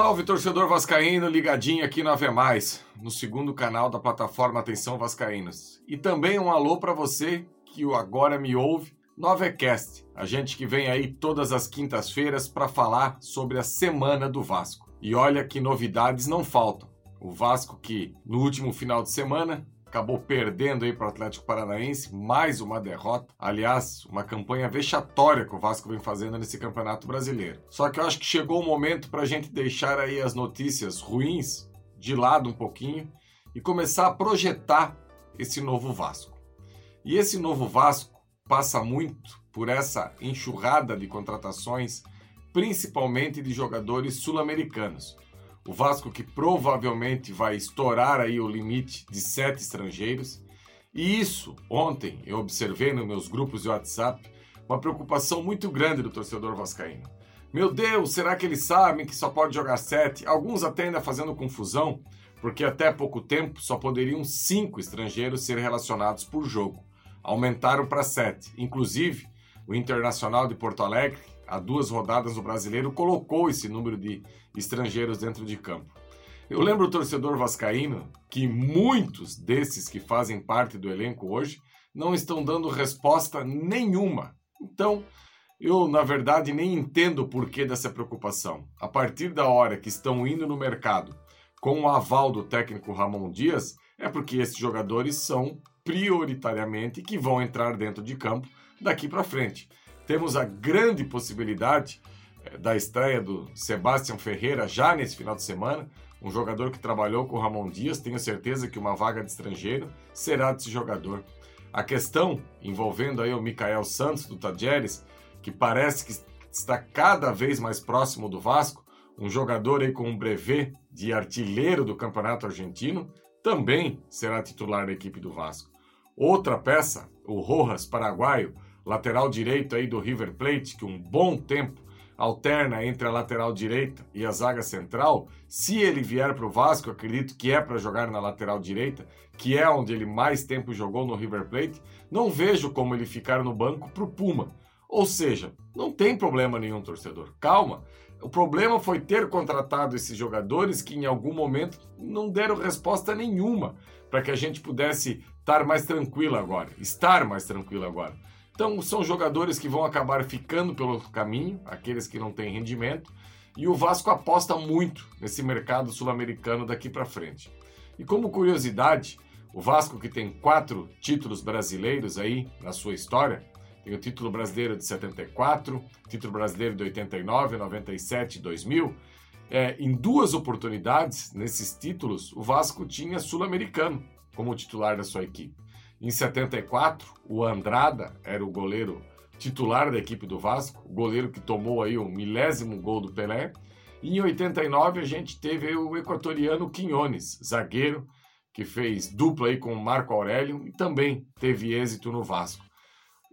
Salve, torcedor vascaíno, ligadinho aqui no Ave Mais, no segundo canal da plataforma Atenção Vascaínos. E também um alô para você que agora me ouve no Avecast, a gente que vem aí todas as quintas-feiras para falar sobre a semana do Vasco. E olha que novidades não faltam. O Vasco que no último final de semana acabou perdendo aí para o Atlético Paranaense, mais uma derrota. Aliás, uma campanha vexatória que o Vasco vem fazendo nesse Campeonato Brasileiro. Só que eu acho que chegou o momento para a gente deixar aí as notícias ruins de lado um pouquinho e começar a projetar esse novo Vasco. E esse novo Vasco passa muito por essa enxurrada de contratações, principalmente de jogadores sul-americanos. O Vasco que provavelmente vai estourar aí o limite de sete estrangeiros. E isso, ontem, eu observei nos meus grupos de WhatsApp uma preocupação muito grande do torcedor vascaíno. Meu Deus, será que eles sabem que só pode jogar sete? Alguns até ainda fazendo confusão, porque até pouco tempo só poderiam cinco estrangeiros ser relacionados por jogo. Aumentaram para sete. Inclusive, o Internacional de Porto Alegre há duas rodadas no Brasileiro, colocou esse número de estrangeiros dentro de campo. Eu lembro o torcedor vascaíno que muitos desses que fazem parte do elenco hoje não estão dando resposta nenhuma. Então, eu na verdade nem entendo o porquê dessa preocupação. A partir da hora que estão indo no mercado com o aval do técnico Ramon Dias, é porque esses jogadores são prioritariamente que vão entrar dentro de campo daqui para frente temos a grande possibilidade eh, da estreia do Sebastião Ferreira já nesse final de semana, um jogador que trabalhou com o Ramon Dias, tenho certeza que uma vaga de estrangeiro será desse jogador. A questão envolvendo aí o Mikael Santos do Tajeres, que parece que está cada vez mais próximo do Vasco, um jogador aí com um brevet de artilheiro do Campeonato Argentino, também será titular da equipe do Vasco. Outra peça, o Rojas, paraguaio, lateral direito aí do River Plate, que um bom tempo alterna entre a lateral direita e a zaga central, se ele vier para o Vasco, acredito que é para jogar na lateral direita, que é onde ele mais tempo jogou no River Plate, não vejo como ele ficar no banco para o Puma. Ou seja, não tem problema nenhum, torcedor. Calma. O problema foi ter contratado esses jogadores que em algum momento não deram resposta nenhuma para que a gente pudesse estar mais tranquilo agora, estar mais tranquilo agora. Então, são jogadores que vão acabar ficando pelo caminho, aqueles que não têm rendimento, e o Vasco aposta muito nesse mercado sul-americano daqui para frente. E como curiosidade, o Vasco que tem quatro títulos brasileiros aí na sua história, tem o título brasileiro de 74, título brasileiro de 89, 97 e 2000, é, em duas oportunidades, nesses títulos, o Vasco tinha sul-americano como titular da sua equipe. Em 74, o Andrada era o goleiro titular da equipe do Vasco, goleiro que tomou aí o milésimo gol do Pelé. E em 89 a gente teve o equatoriano Quinones, zagueiro, que fez dupla aí com o Marco Aurélio e também teve êxito no Vasco.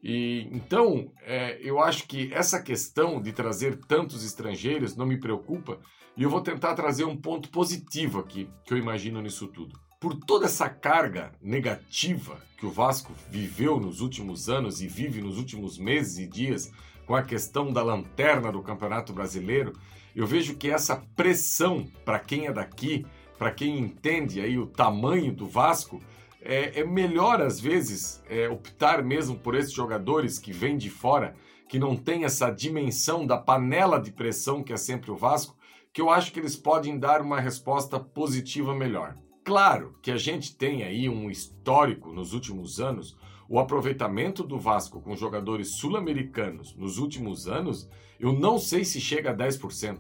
E então é, eu acho que essa questão de trazer tantos estrangeiros não me preocupa e eu vou tentar trazer um ponto positivo aqui que eu imagino nisso tudo por toda essa carga negativa que o Vasco viveu nos últimos anos e vive nos últimos meses e dias com a questão da lanterna do Campeonato Brasileiro, eu vejo que essa pressão para quem é daqui, para quem entende aí o tamanho do Vasco, é, é melhor às vezes é, optar mesmo por esses jogadores que vêm de fora, que não tem essa dimensão da panela de pressão que é sempre o Vasco, que eu acho que eles podem dar uma resposta positiva melhor. Claro que a gente tem aí um histórico nos últimos anos, o aproveitamento do Vasco com jogadores sul-americanos nos últimos anos, eu não sei se chega a 10%.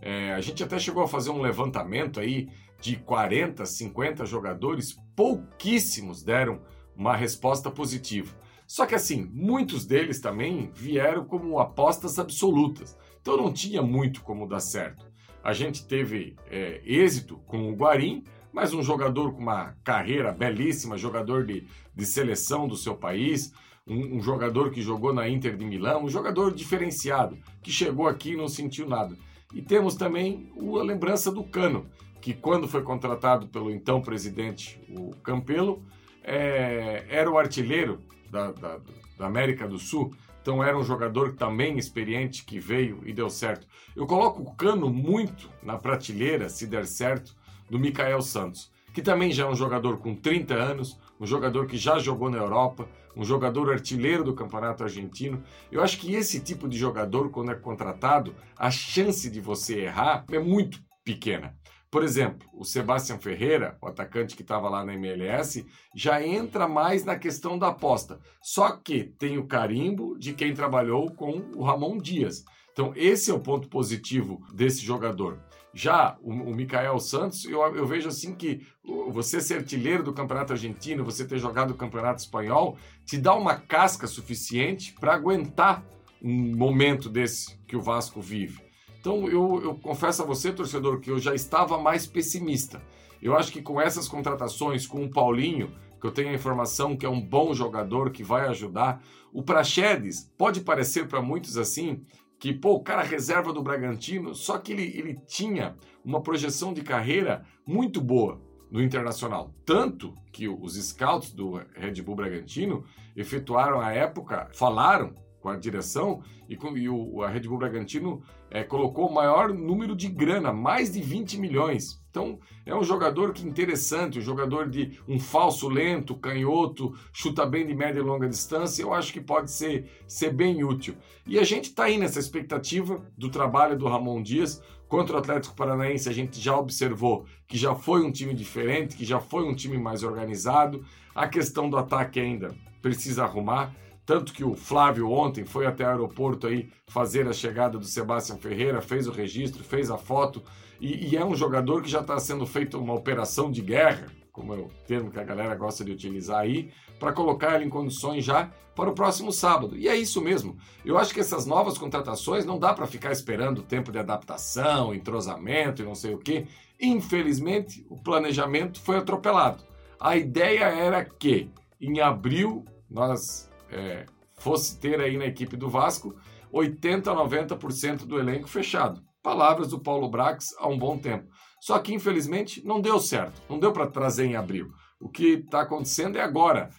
É, a gente até chegou a fazer um levantamento aí de 40, 50 jogadores, pouquíssimos deram uma resposta positiva. Só que assim, muitos deles também vieram como apostas absolutas. Então não tinha muito como dar certo. A gente teve é, êxito com o Guarim, mas um jogador com uma carreira belíssima, jogador de, de seleção do seu país, um, um, jogador que jogou na Inter de Milão, um jogador diferenciado, que chegou aqui e não sentiu nada. E temos também a lembrança do Cano, que quando foi contratado pelo então presidente, o Campelo, é, era o artilheiro da, da, da América do Sul, Então era um jogador também experiente que veio e deu certo. Eu coloco o Cano muito na prateleira, se der certo, do Mikael Santos, que também já é um jogador com 30 anos, um jogador que já jogou na Europa, um jogador artilheiro do Campeonato Argentino. Eu acho que esse tipo de jogador, quando é contratado, a chance de você errar é muito pequena. Por exemplo, o Sebastião Ferreira, o atacante que estava lá na MLS, já entra mais na questão da aposta. Só que tem o carimbo de quem trabalhou com o Ramon Dias. Então, esse é o ponto positivo desse jogador. Já o, o Mikael Santos, eu, eu, vejo assim que você ser artilheiro do Campeonato Argentino, você ter jogado o Campeonato Espanhol, te dá uma casca suficiente para aguentar um momento desse que o Vasco vive. Então eu, eu confesso a você, torcedor, que eu já estava mais pessimista. Eu acho que com essas contratações, com o Paulinho, que eu tenho a informação que é um bom jogador, que vai ajudar, o Praxedes pode parecer para muitos assim, que, pô, o cara reserva do Bragantino, só que ele, ele tinha uma projeção de carreira muito boa no Internacional. Tanto que os scouts do Red Bull Bragantino efetuaram a época, falaram com a direção e, com, e o, a Red Bull Bragantino é, colocou o maior número de grana, mais de 20 milhões. Então é um jogador que interessante, um jogador de um falso lento, canhoto, chuta bem de média e longa distância. Eu acho que pode ser, ser bem útil. E a gente está aí nessa expectativa do trabalho do Ramon Dias. Contra o Atlético Paranaense, a gente já observou que já foi um time diferente, que já foi um time mais organizado. A questão do ataque ainda precisa arrumar. Tanto que o Flávio ontem foi até o aeroporto aí fazer a chegada do Sebastião Ferreira, fez o registro, fez a foto, e, e é um jogador que já está sendo feita uma operação de guerra, como é o termo que a galera gosta de utilizar aí, para colocar ele em condições já para o próximo sábado. E é isso mesmo. Eu acho que essas novas contratações não dá para ficar esperando tempo de adaptação, entrosamento e não sei o quê. Infelizmente, o planejamento foi atropelado. A ideia era que em abril nós é, fosse ter aí na equipe do Vasco 80 a 90% do elenco fechado. Palavras do Paulo Brax há um bom tempo. Só que, infelizmente, não deu certo. Não deu para trazer em abril. O que está acontecendo é agora.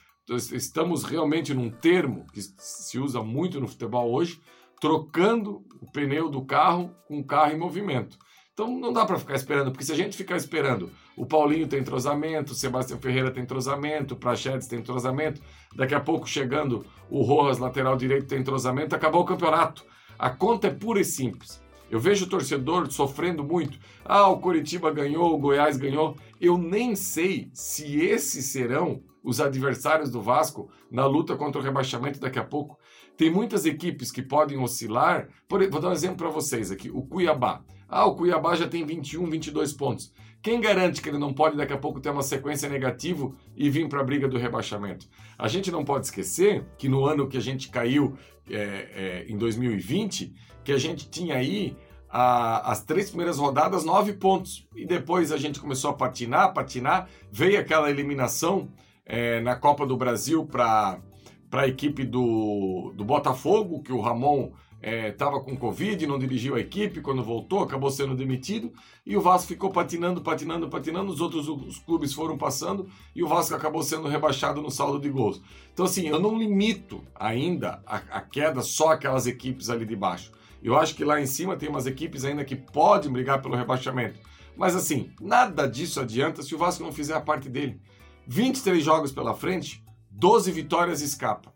Estamos realmente num termo que se usa muito no futebol hoje, trocando o pneu do carro com o carro em movimento. Então não dá para ficar esperando, porque se a gente ficar esperando, o Paulinho tem entrosamento, o Sebastião Ferreira tem entrosamento, o Prachedes tem entrosamento, daqui a pouco chegando o Rojas, lateral direito, tem entrosamento, acabou o campeonato. A conta é pura e simples. Eu vejo o torcedor sofrendo muito. Ah, o Coritiba ganhou, o Goiás ganhou. Eu nem sei se esses serão os adversários do Vasco na luta contra o rebaixamento daqui a pouco. Tem muitas equipes que podem oscilar. Por, vou dar um exemplo para vocês aqui. O Cuiabá. Ah, o Cuiabá já tem 21, 22 pontos. Quem garante que ele não pode daqui a pouco ter uma sequência negativa e vir para a briga do rebaixamento? A gente não pode esquecer que no ano que a gente caiu é, é, em 2020, que a gente tinha aí a, as três primeiras rodadas nove pontos. E depois a gente começou a patinar, patinar, veio aquela eliminação é, na Copa do Brasil para a equipe do, do Botafogo, que o Ramon estava é, com Covid, não dirigiu a equipe, quando voltou, acabou sendo demitido, e o Vasco ficou patinando, patinando, patinando, os outros os clubes foram passando, e o Vasco acabou sendo rebaixado no saldo de gols. Então, assim, eu não limito ainda a, a queda só aquelas equipes ali de baixo. Eu acho que lá em cima tem umas equipes ainda que podem brigar pelo rebaixamento. Mas, assim, nada disso adianta se o Vasco não fizer a parte dele. 23 jogos pela frente, 12 vitórias escapa.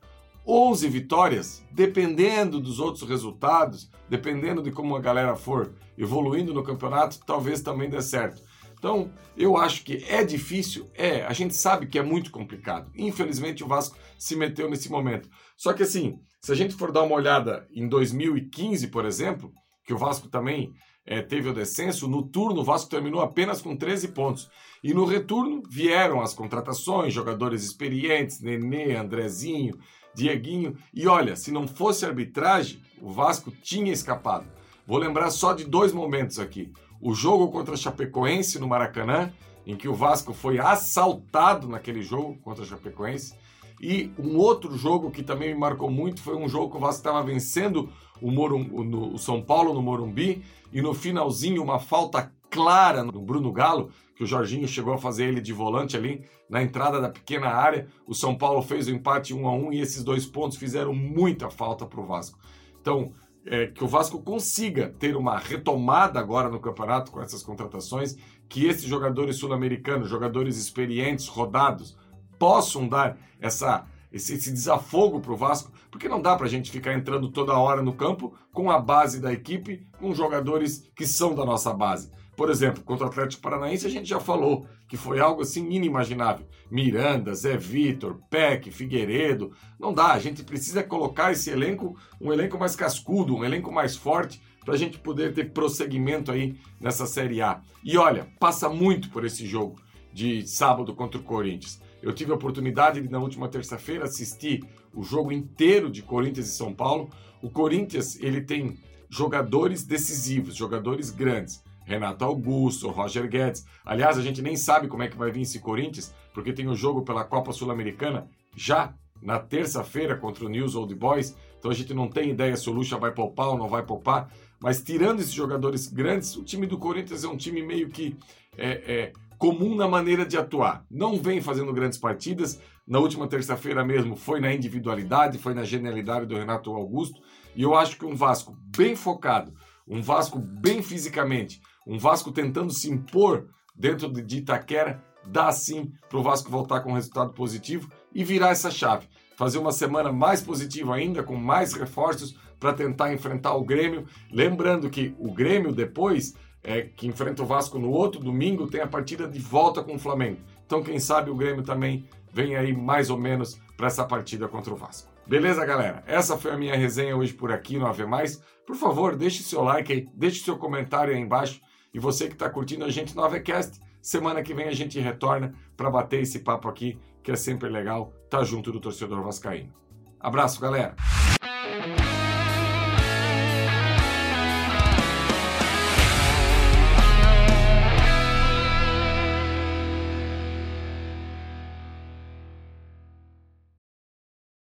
11 vitórias, dependendo dos outros resultados, dependendo de como a galera for evoluindo no campeonato, talvez também dê certo. Então, eu acho que é difícil, é, a gente sabe que é muito complicado. Infelizmente, o Vasco se meteu nesse momento. Só que assim, se a gente for dar uma olhada em 2015, por exemplo, que o Vasco também é, teve o descenso, no turno o Vasco terminou apenas com 13 pontos. E no retorno vieram as contratações, jogadores experientes, Nenê, Andrezinho, Dieguinho. E olha, se não fosse arbitragem, o Vasco tinha escapado. Vou lembrar só de dois momentos aqui. O jogo contra a Chapecoense no Maracanã, em que o Vasco foi assaltado naquele jogo contra a Chapecoense. E um outro jogo que também me marcou muito foi um jogo que o Vasco estava vencendo o, Morum, o, no, o São Paulo no Morumbi e no finalzinho uma falta clara no Bruno Galo, que o Jorginho chegou a fazer ele de volante ali na entrada da pequena área. O São Paulo fez o empate 1 a 1 e esses dois pontos fizeram muita falta para o Vasco. Então, é, que o Vasco consiga ter uma retomada agora no campeonato com essas contratações, que esses jogadores sul-americanos, jogadores experientes, rodados, possam dar essa esse, esse desafogo para o Vasco, porque não dá para a gente ficar entrando toda hora no campo com a base da equipe, com jogadores que são da nossa base. Por exemplo, contra o Atlético Paranaense a gente já falou que foi algo assim inimaginável. Miranda, Zé Vitor, Peck, Figueiredo. Não dá, a gente precisa colocar esse elenco, um elenco mais cascudo, um elenco mais forte, para a gente poder ter prosseguimento aí nessa Série A. E olha, passa muito por esse jogo de sábado contra o Corinthians. Eu tive a oportunidade de, na última terça-feira, assistir o jogo inteiro de Corinthians e São Paulo. O Corinthians, ele tem jogadores decisivos, jogadores grandes. Renato Augusto, Roger Guedes. Aliás, a gente nem sabe como é que vai vir esse Corinthians, porque tem o jogo pela Copa Sul-Americana já na terça-feira contra o News Old Boys. Então a gente não tem ideia se o Lucha vai poupar ou não vai poupar. Mas tirando esses jogadores grandes, o time do Corinthians é um time meio que é, é, comum na maneira de atuar. Não vem fazendo grandes partidas. Na última terça-feira mesmo foi na individualidade, foi na genialidade do Renato Augusto. E eu acho que um Vasco bem focado, um Vasco bem fisicamente, um Vasco tentando se impor dentro de Itaquera, dá sim para o Vasco voltar com um resultado positivo e virar essa chave. Fazer uma semana mais positiva ainda, com mais reforços para tentar enfrentar o Grêmio. Lembrando que o Grêmio depois, é, que enfrenta o Vasco no outro domingo, tem a partida de volta com o Flamengo. Então, quem sabe o Grêmio também vem aí mais ou menos para essa partida contra o Vasco. Beleza, galera? Essa foi a minha resenha hoje por aqui no Ave Mais. Por favor, deixe seu like aí, deixe seu comentário aí embaixo. E você que está curtindo a gente no Avecast, semana que vem a gente retorna para bater esse papo aqui, que é sempre legal tá junto do torcedor vascaíno. Abraço, galera!